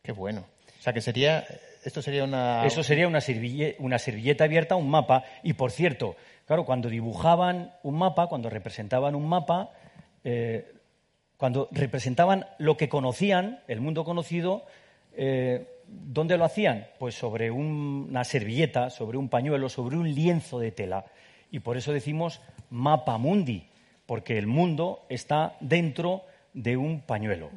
Qué bueno. O sea, que sería... Esto sería una... Eso sería una, serville- una servilleta abierta, un mapa. Y por cierto, claro, cuando dibujaban un mapa, cuando representaban un mapa, eh, cuando representaban lo que conocían, el mundo conocido, eh, ¿dónde lo hacían? Pues sobre un- una servilleta, sobre un pañuelo, sobre un lienzo de tela. Y por eso decimos mapa mundi, porque el mundo está dentro de un pañuelo.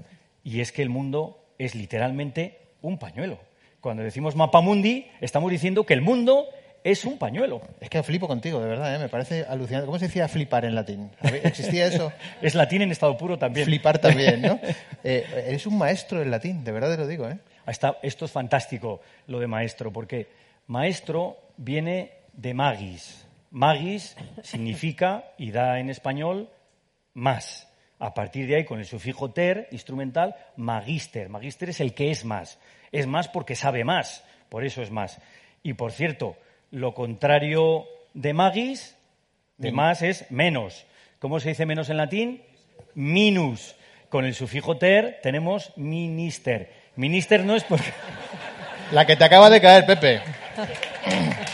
Y es que el mundo es literalmente un pañuelo. Cuando decimos mapa mundi, estamos diciendo que el mundo es un pañuelo. Es que flipo contigo, de verdad, ¿eh? me parece alucinante. ¿Cómo se decía flipar en latín? ¿Había- ¿Existía eso? Es latín en estado puro también. Flipar también, ¿no? Eh, eres un maestro en latín, de verdad te lo digo, ¿eh? Está- esto es fantástico, lo de maestro, porque maestro viene de magis. Magis significa, y da en español, más. A partir de ahí, con el sufijo ter, instrumental, magister. Magister es el que es más. Es más porque sabe más, por eso es más. Y por cierto, lo contrario de magis, de más, es menos. ¿Cómo se dice menos en latín? Minus. Con el sufijo ter tenemos minister. Minister no es porque... La que te acaba de caer, Pepe.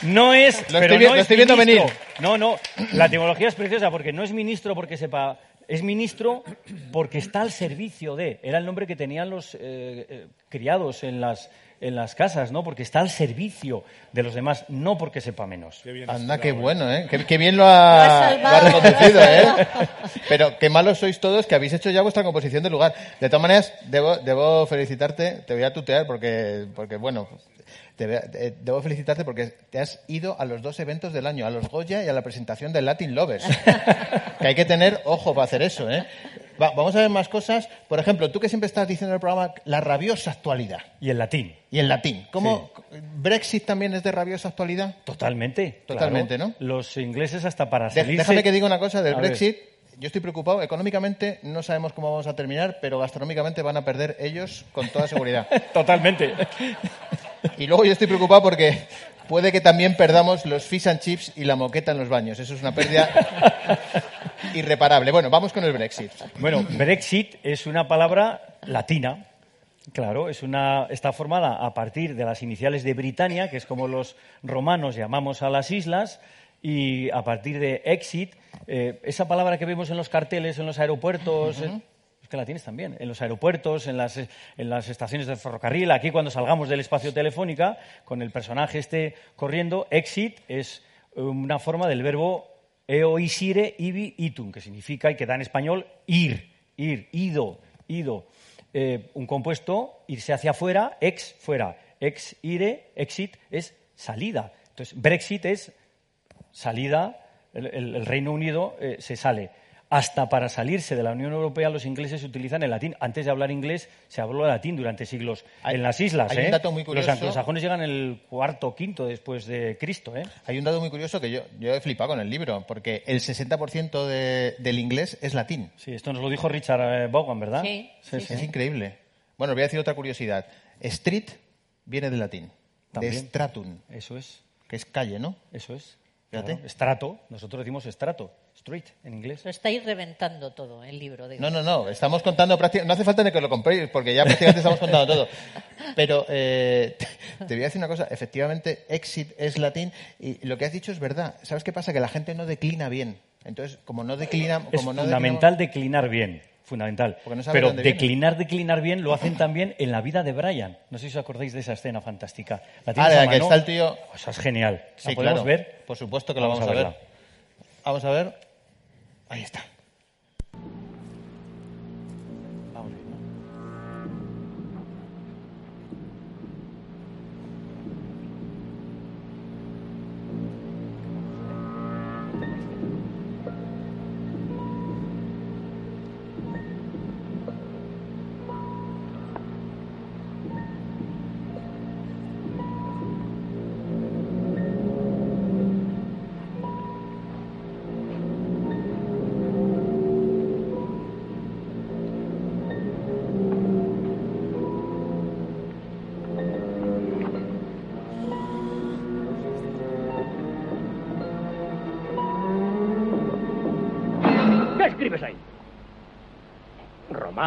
No es. Lo pero estoy no lo es estoy viendo venir. No, no. La etimología es preciosa porque no es ministro porque sepa. Es ministro porque está al servicio de. Era el nombre que tenían los eh, eh, criados en las, en las casas, ¿no? Porque está al servicio de los demás, no porque sepa menos. Anda, qué bueno, ¿eh? Qué, qué bien lo ha, Lo has salvado, lo ha reconducido, lo has ¿eh? Pero qué malos sois todos que habéis hecho ya vuestra composición de lugar. De todas maneras, debo, debo felicitarte, te voy a tutear porque, porque bueno, te eh, debo felicitarte porque te has ido a los dos eventos del año, a los Goya y a la presentación del Latin Lovers. que hay que tener ojo para hacer eso, ¿eh? Va, vamos a ver más cosas. Por ejemplo, tú que siempre estás diciendo en el programa la rabiosa actualidad. Y el latín. Y el latín. ¿Cómo Brexit también es de rabiosa actualidad? Totalmente. Totalmente, claro. ¿no? Los ingleses hasta para salirse... Déjame que diga una cosa del A ver. Brexit. Yo estoy preocupado. Económicamente no sabemos cómo vamos a terminar, pero gastronómicamente van a perder ellos con toda seguridad. Totalmente. Y luego yo estoy preocupado porque puede que también perdamos los fish and chips y la moqueta en los baños. Eso es una pérdida irreparable. Bueno, vamos con el Brexit. Bueno, Brexit es una palabra latina. Claro, es una, está formada a partir de las iniciales de Britania, que es como los romanos llamamos a las islas, y a partir de exit, eh, esa palabra que vemos en los carteles, en los aeropuertos, es que la tienes también, en los aeropuertos, en las, en las estaciones de ferrocarril, aquí cuando salgamos del espacio telefónica, con el personaje este corriendo, exit es una forma del verbo eoisire ibi itum, que significa y que da en español ir, ir, ido, ido. Eh, un compuesto, irse hacia afuera, ex, fuera. Ex, ire, exit es salida. Entonces, Brexit es salida, el Reino Unido eh, se sale. Hasta para salirse de la Unión Europea los ingleses utilizan el latín. Antes de hablar inglés se habló latín durante siglos Hay- en las islas. hay un ¿eh? dato muy curioso. Los anglosajones llegan en el cuarto o quinto después de Cristo. ¿eh? Hay un dato muy curioso que yo, yo he flipado con el libro, porque el 60% de- del inglés es latín. Sí, esto nos lo dijo Richard eh, Vaughan, ¿verdad? Sí, sí, Es increíble. Bueno, os voy a decir otra curiosidad. Street viene del latín, También. de stratum, Eso es, que es calle, ¿no? eso es. Fíjate. Claro, Estrato, nosotros decimos estrato, street en inglés. Lo estáis reventando todo, el libro. digo. No, no, no. Estamos contando prácticamente. No hace falta ni que lo compréis, porque ya prácticamente estamos contando todo. Pero eh, te voy a decir una cosa. Efectivamente, exit es latín y lo que has dicho es verdad. ¿Sabes qué pasa? Que la gente no declina bien. Entonces, como no declina. Es Como no fundamental declinar bien, fundamental. Porque no Pero dónde viene. declinar, declinar bien lo hacen también en la vida de Brian. No sé si os acordáis de esa escena fantástica. ¿La Ah, a la que está el tío. Esa es genial. ¿La Sí, podemos claro. ver? Por supuesto que lo vamos, a, ver. verla. Vamos a ver. Ahí está.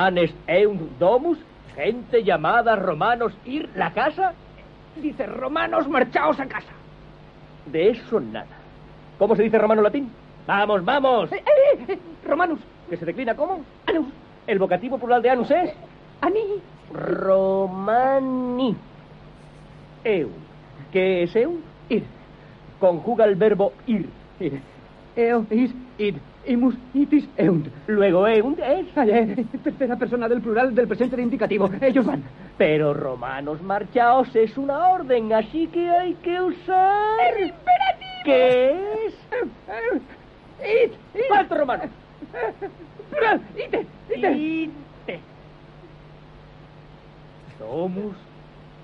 Romanes eunt domus, gente llamada romanos ir la casa. Dice romanos marchaos a casa. De eso nada. ¿Cómo se dice romano latín? Vamos, vamos. Eh, eh, romanus. ¿Que se declina cómo? Anus. El vocativo plural de anus es Ani. romani. Eu. ¿Qué es eu? Ir. Conjuga el verbo ir. Ir. Eo, is, id, imus, itis, eunt. Luego eunt es. Ay, eh, tercera persona del plural del presente de indicativo. Ellos van. Pero romanos marchaos es una orden, así que hay que usar. El imperativo. ¿Qué es? Id, id. ¿Cuánto romano? Plural, ite, ite. Ite. Domus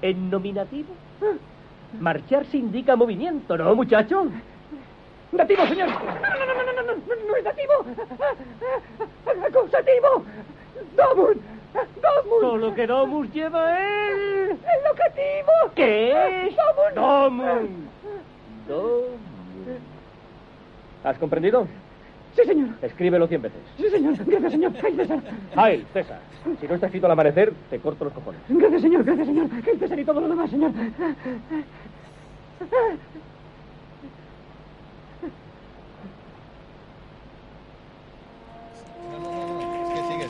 en nominativo. Marcharse indica movimiento, ¿no, muchacho? Dativo, señor. No, no, no, no, no, no, no, no es dativo. Acusativo. Domus. Domus. Solo que Domus lleva el... El locativo. ¿Qué es? Domus. Domus. Domus. ¿Has comprendido? Sí, señor. Escríbelo cien veces. Sí, señor. Gracias, señor. Ay, César. Ay, César. Si no está escrito al amanecer, te corto los cojones. Gracias, señor. Gracias, señor. Ay, César y todo lo demás, señor.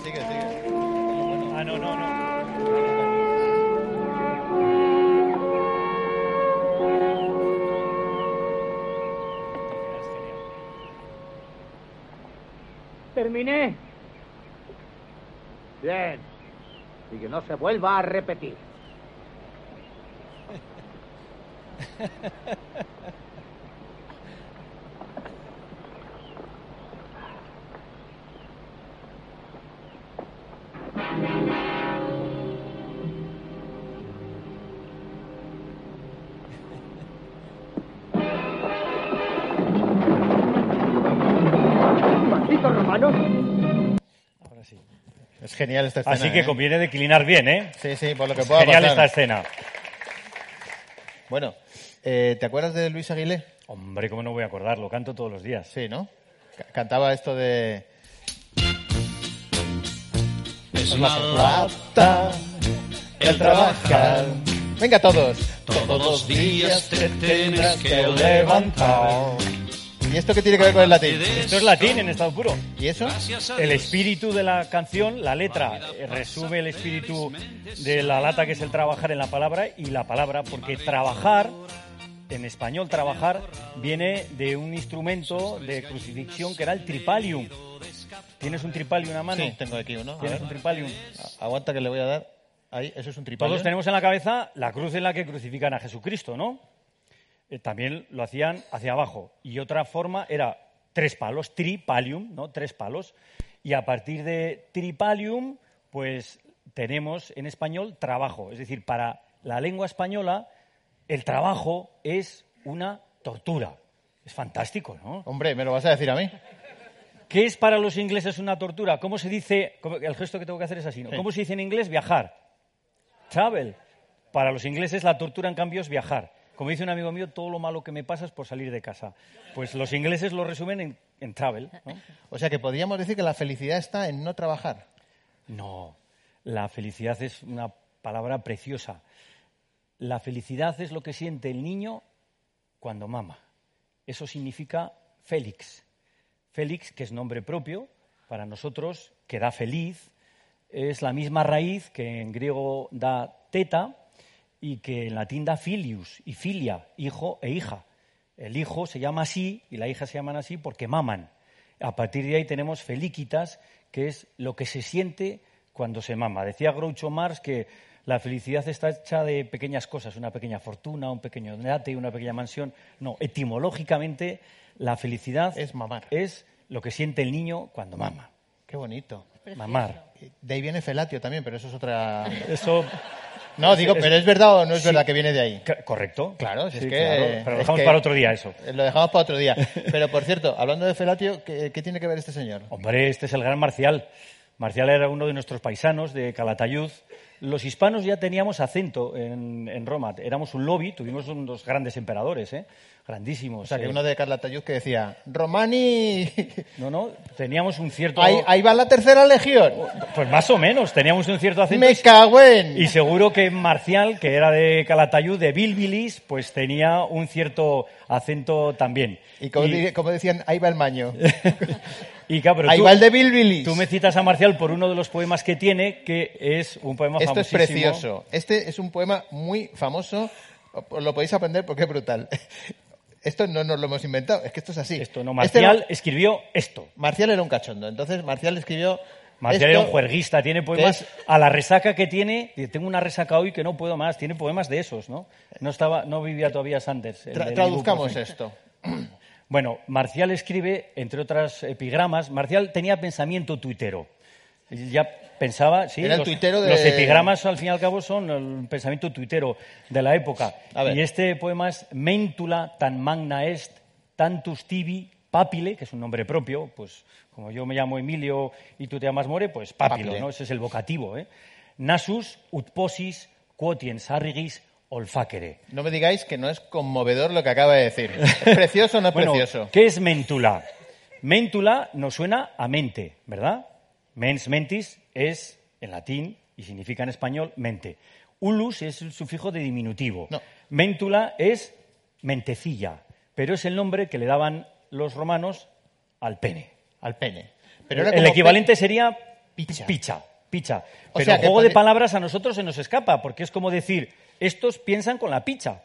Sigue, sigue. Ah, no, no, no. Terminé. Bien. Y que no se vuelva a repetir. Es genial esta escena. Así que ¿eh? conviene declinar bien, ¿eh? Sí, sí, por lo que Es pueda Genial pasar. esta escena. Bueno, eh, ¿te acuerdas de Luis Aguilé? Hombre, ¿cómo no voy a acordarlo? Canto todos los días. Sí, ¿no? Ca- Cantaba esto de... Es una lata el trabajar. Venga todos. Todos los días te tendrás que levantar. ¿Y esto qué tiene que ver con el latín? Esto es latín en estado puro. ¿Y eso? El espíritu de la canción, la letra, eh, resume el espíritu de la lata que es el trabajar en la palabra y la palabra, porque trabajar, en español trabajar, viene de un instrumento de crucifixión que era el tripalium. ¿Tienes un tripalium a mano? Sí, tengo aquí uno. A ¿Tienes un tripalium? A- Aguanta que le voy a dar. Ahí, eso es un tripalio. Todos tenemos en la cabeza la cruz en la que crucifican a Jesucristo, ¿no? Eh, también lo hacían hacia abajo. Y otra forma era tres palos, tripalium, ¿no? Tres palos. Y a partir de tripalium, pues tenemos en español trabajo. Es decir, para la lengua española, el trabajo es una tortura. Es fantástico, ¿no? Hombre, ¿me lo vas a decir a mí? ¿Qué es para los ingleses una tortura? ¿Cómo se dice? El gesto que tengo que hacer es así, ¿no? Sí. ¿Cómo se dice en inglés? Viajar. Travel. Para los ingleses la tortura, en cambio, es viajar. Como dice un amigo mío, todo lo malo que me pasa es por salir de casa. Pues los ingleses lo resumen en, en travel. ¿no? O sea que podríamos decir que la felicidad está en no trabajar. No, la felicidad es una palabra preciosa. La felicidad es lo que siente el niño cuando mama. Eso significa Félix. Félix, que es nombre propio, para nosotros, que da feliz, es la misma raíz que en griego da teta y que en latín da filius y filia, hijo e hija. El hijo se llama así y la hija se llaman así porque maman. A partir de ahí tenemos felicitas, que es lo que se siente cuando se mama. Decía Groucho Marx que la felicidad está hecha de pequeñas cosas, una pequeña fortuna, un pequeño yate, una pequeña mansión. No, etimológicamente la felicidad Es mamar. es lo que siente el niño cuando mama. Qué bonito. Mamar. De ahí viene felatio también, pero eso es otra... Eso No, digo, pero ¿es verdad o no es sí. verdad que viene de ahí? Correcto. Claro, si Sí, es que... claro, Pero lo es dejamos que- para otro día eso. Lo dejamos para otro día. Pero, por cierto, hablando de felatio, ¿qué, qué tiene que ver este señor? Hombre, este es el gran Marcial. Marcial era uno de nuestros paisanos de Calatayud. Los hispanos ya teníamos acento en, en Roma. Éramos un lobby, tuvimos unos grandes emperadores, ¿eh? grandísimos. O sea, que eh. uno de Carlatayud que decía, Romani, No, no, teníamos un cierto... ahí, ahí va la tercera legión. Pues más o menos, teníamos un cierto acento. Me cago en... Y seguro que Marcial, que era de Calatayud, de Bilbilis, pues tenía un cierto acento también. Y como, di- como decían, ahí va el maño. y claro, pero ahí tú- va el de Bilbilis. Tú me citas a Marcial por uno de los poemas que tiene, que es un poema Esto es precioso. Este es un poema muy famoso. Os Lo podéis aprender porque es brutal. Esto no nos lo hemos inventado, es que esto es así. Esto no, Este Marcial escribió esto. Marcial era un cachondo. Entonces Marcial escribió. Marcial esto, era un juerguista, tiene poemas es- a la resaca que tiene. Tengo una resaca hoy que no puedo más. Tiene poemas de esos, ¿no? No estaba, no vivía todavía Sanders. el Tra- del traduzcamos esto. Bueno, Marcial escribe, entre otras epigramas, Marcial tenía pensamiento tuitero. Ya pensaba, sí, Era el los, tuitero de- los epigramas al fin y al cabo son el pensamiento tuitero de la época. Y este poema es Mentula tan magna est, tantus tibi papile, que es un nombre propio, pues como yo me llamo Emilio y tú te llamas More, pues papilo, Papile. ¿no? Ese es el vocativo, ¿eh? Nasus ut posis quotiens arrigis olfacere. No me digáis que no es conmovedor lo que acaba de decir. ¿Es precioso o no es Bueno, precioso? ¿qué es mentula? Mentula nos suena a mente, ¿verdad? Mens mentis es en latín y significa en español mente. Ulus es el sufijo de diminutivo. No. Mentula es mentecilla, pero es el nombre que le daban los romanos al pene. Al pene. Pero el equivalente sería Picha. picha. picha. O Pero sea, el juego de palabras a nosotros se nos escapa, porque es como decir, estos piensan con la picha.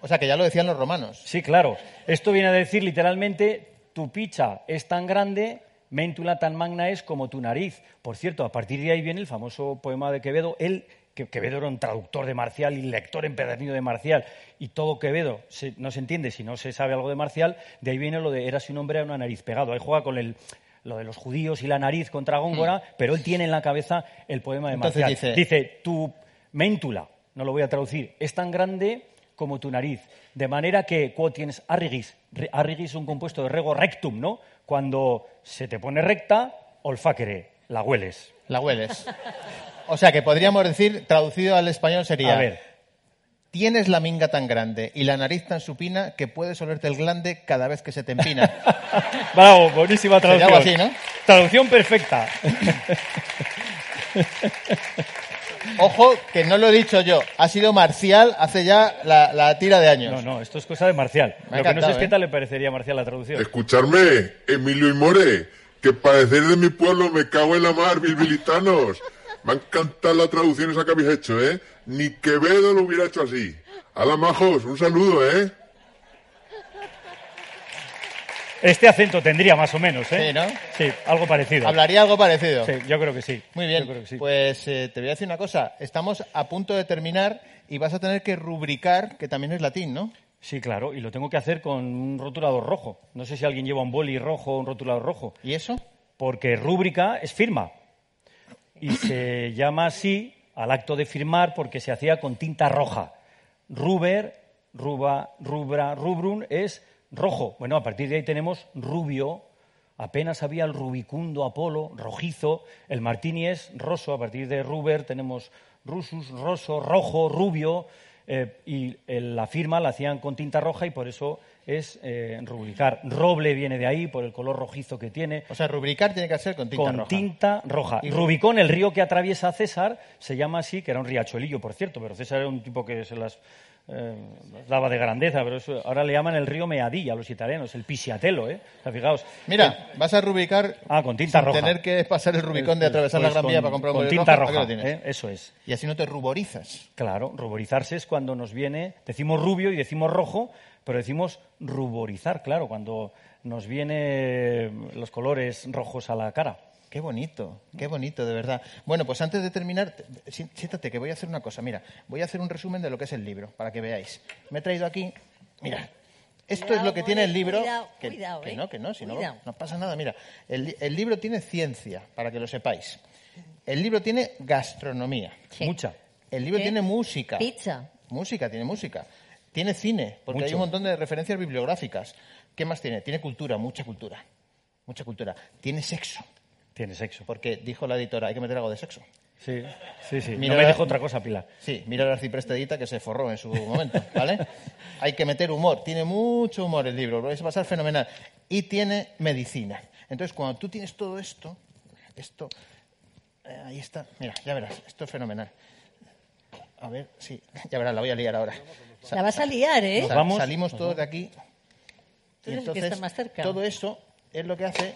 O sea, que ya lo decían los romanos. Sí, claro. Esto viene a decir literalmente, tu picha es tan grande, mentula tan magna es como tu nariz. Por cierto, a partir de ahí viene el famoso poema de Quevedo. Él, que Quevedo era un traductor de Marcial y lector empedernido de Marcial, y todo Quevedo se- no se entiende si no se sabe algo de Marcial, de ahí viene lo de eras un hombre a una nariz pegado. Ahí juega con el, lo de los judíos y la nariz contra Góngora, pero él tiene en la cabeza el poema de Entonces Marcial. dice- dice, tu méntula, no lo voy a traducir, es tan grande como tu nariz. De manera que cuando tienes arrigis, arrigis es un compuesto de rego rectum, ¿no? Cuando se te pone recta, olfacere, la hueles. La hueles. O sea que podríamos decir, traducido al español sería... A ver. Tienes la minga tan grande y la nariz tan supina que puedes olerte el glande cada vez que se te empina. Bravo, buenísima Sería traducción. algo así, ¿no? Traducción perfecta. Ojo, que no lo he dicho yo. Ha sido Marcial hace ya la, la tira de años. No, no, esto es cosa de Marcial. Me Lo que no sé es qué ¿eh? tal le parecería a Marcial la traducción. Escucharme, Emilio y More, que para decir de mi pueblo me cago en la mar, bilbilitanos. Me ha encantado la traducción esa que habéis hecho, ¿eh? Ni Quevedo lo hubiera hecho así. Hala, majos, un saludo, ¿eh? Este acento tendría más o menos, ¿eh? Sí, ¿no? Sí, algo parecido. Hablaría algo parecido. Sí, yo creo que sí. Muy bien, Yo creo que sí. pues eh, te voy a decir una cosa. Estamos a punto de terminar y vas a tener que rubricar, que también es latín, ¿no? Sí, claro, y lo tengo que hacer con un rotulador rojo. No sé si alguien lleva un boli rojo o un rotulador rojo. ¿Y eso? Porque rúbrica es firma. Y se llama así al acto de firmar porque se hacía con tinta roja. Ruber, ruba, rubra, rubrum es rojo. Bueno, a partir de ahí tenemos rubio. Apenas había el rubicundo Apolo, rojizo. El martini es roso. A partir de ruber tenemos rusus, roso, rojo, rubio. eh, y el- la firma la hacían con tinta roja y por eso es eh, rubricar. Roble viene de ahí por el color rojizo que tiene. O sea, rubricar tiene que ser con tinta con roja. tinta roja. Y- Rubicón, el río que atraviesa César, se llama así, que era un riachuelillo, por cierto, pero César era un tipo que se las eh, daba de grandeza, pero eso- ahora le llaman el río Meadilla a los italianos, el Pisiatelo, ¿eh? O sea, fijaos. Mira, vas a rubricar Ah, con tinta sin roja. tener que pasar el Rubicón de Pues- atravesar pues la Gran Vía para comprar un Con tinta roja. ¿eh? eso es. Y así no te ruborizas. Claro, ruborizarse es cuando nos viene, decimos rubio y decimos rojo, pero decimos ruborizar, claro, cuando nos viene los colores rojos a la cara. Qué bonito, qué bonito, de verdad. Bueno, pues antes de terminar, siéntate que voy a hacer una cosa. Mira, voy a hacer un resumen de lo que es el libro, para que veáis. Me he traído aquí, mira, esto es lo que tiene el More, libro. cuidado, que, cuidado, que eh. no, que no, si no, no pasa nada. Mira, el, li- el libro tiene ciencia, para que lo sepáis. El libro tiene gastronomía. Sí. Mucha. El libro ¿Qué? tiene música. Pizza. Música, tiene música. Tiene cine, porque hay un montón de referencias bibliográficas. ¿Qué más tiene? Tiene cultura, mucha cultura. Mucha cultura. Tiene sexo, Tiene sexo. porque dijo la editora, hay que meter algo de sexo. Sí, sí, sí. Mira no me la- dijo otra cosa, Pilar. Sí, mira el arciprestedita que se forró en su momento, ¿vale? Hay que meter humor. Tiene mucho humor el libro, lo vais a pasar fenomenal. Y tiene medicina. Entonces, cuando tú tienes todo esto, esto, eh, ahí está, mira, ya verás, esto es fenomenal. A ver, sí, ya verás, la voy a liar ahora. Sa- La vas a liar, ¿eh? Vamos. Salimos todos de aquí. Y entonces, está más cerca. todo eso es lo que hace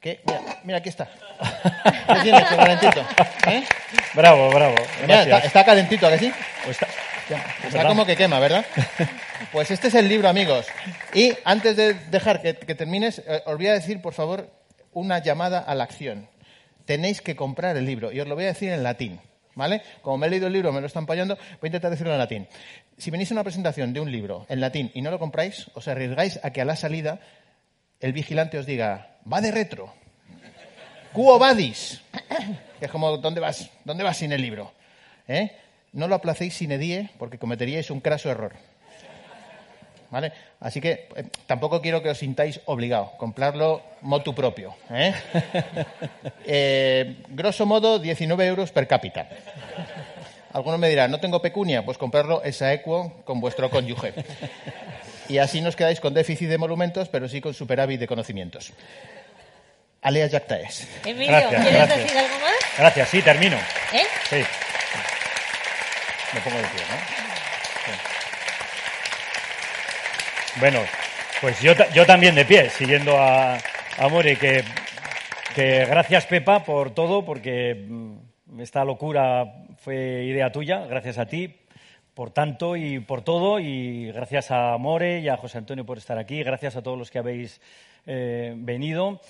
que... Mira, mira aquí está. ¿Lo tienes, calentito? ¿Eh? Bravo, bravo. Mira, está, está calentito, ¿a que sí? Pues está- como que quema, ¿verdad? Pues este es el libro, amigos. Y antes de dejar que, que termines, eh, os voy a decir, por favor, una llamada a la acción. Tenéis que comprar el libro y os lo voy a decir en latín. ¿Vale? Como me he leído el libro, me lo están payando, voy a intentar decirlo en latín. Si venís a una presentación de un libro en latín y no lo compráis, os arriesgáis a que a la salida el vigilante os diga, va de retro. Quo vadis. Que es como, ¿dónde vas? ¿Dónde vas sin el libro? ¿Eh? No lo aplacéis sin edie porque cometeríais un craso error. ¿Vale? Así que eh, tampoco quiero que os sintáis obligados. Comprarlo motu propio. ¿eh? Eh, grosso modo, 19 euros per cápita. Algunos me dirán, no tengo pecunia, pues comprarlo equo con vuestro cónyuge. Y así nos quedáis con déficit de monumentos, pero sí con superávit de conocimientos. Alea jacta es. Emilio, Gracias, ¿quieres gracias. decir algo más? Gracias, sí, termino. ¿Eh? Sí. Me pongo de pie, ¿no? Sí. Bueno, pues yo, yo también de pie, siguiendo a, a More, que, que gracias Pepa por todo, porque mm, esta locura fue idea tuya, gracias a ti por tanto y por todo, y gracias a More y a José Antonio por estar aquí, gracias a todos los que habéis eh, venido.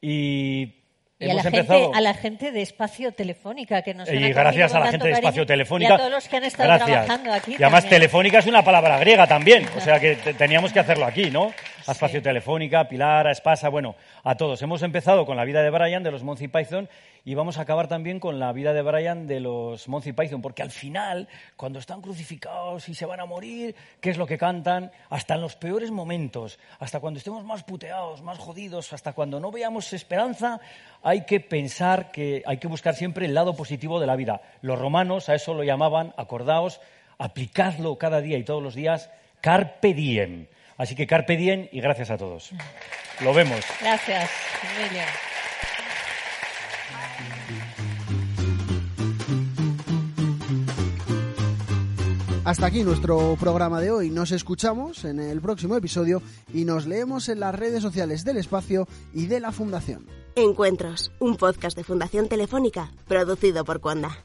Y, Y a la, gente, a la gente de Espacio Telefónica que nos han Y gracias a la gente de Espacio Telefónica. Y a todos los que han estado Gracias. trabajando aquí. Y además también. Telefónica es una palabra griega también, o sea que te- teníamos que hacerlo aquí, ¿no? A Espacio Telefónica, a Pilar, a Espasa, bueno, a todos. Hemos empezado con la vida de Brian de los Monty Python y vamos a acabar también con la vida de Brian de los Monty Python, porque al final, cuando están crucificados y se van a morir, ¿qué es lo que cantan? Hasta en los peores momentos, hasta cuando estemos más puteados, más jodidos, hasta cuando no veamos esperanza, hay que pensar que hay que buscar siempre el lado positivo de la vida. Los romanos a eso lo llamaban, acordaos, aplicadlo cada día y todos los días, carpe diem. Así que carpe diem y gracias a todos. Lo vemos. Gracias, Emilio. Hasta aquí nuestro programa de hoy. Nos escuchamos en el próximo episodio y nos leemos en las redes sociales del espacio y de la Fundación. Encuentros, un podcast de Fundación Telefónica, producido por Cuanda.